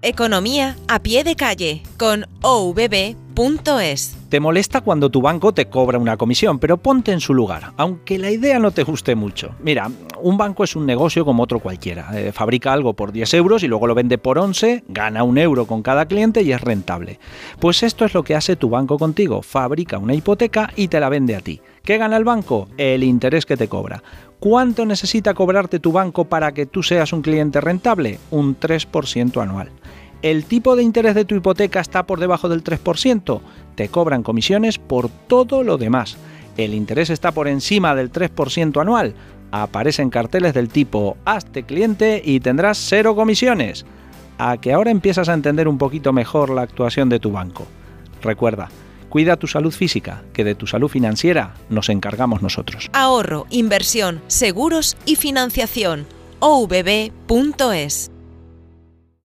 Economía a pie de calle con ovb.es. Te molesta cuando tu banco te cobra una comisión, pero ponte en su lugar, aunque la idea no te guste mucho. Mira, un banco es un negocio como otro cualquiera. Eh, fabrica algo por 10 euros y luego lo vende por 11, gana un euro con cada cliente y es rentable. Pues esto es lo que hace tu banco contigo. Fabrica una hipoteca y te la vende a ti. ¿Qué gana el banco? El interés que te cobra. ¿Cuánto necesita cobrarte tu banco para que tú seas un cliente rentable? Un 3% anual. ¿El tipo de interés de tu hipoteca está por debajo del 3%? Te cobran comisiones por todo lo demás. ¿El interés está por encima del 3% anual? Aparecen carteles del tipo Hazte cliente y tendrás cero comisiones. A que ahora empiezas a entender un poquito mejor la actuación de tu banco. Recuerda, Cuida tu salud física, que de tu salud financiera nos encargamos nosotros. Ahorro, inversión, seguros y financiación. ovb.es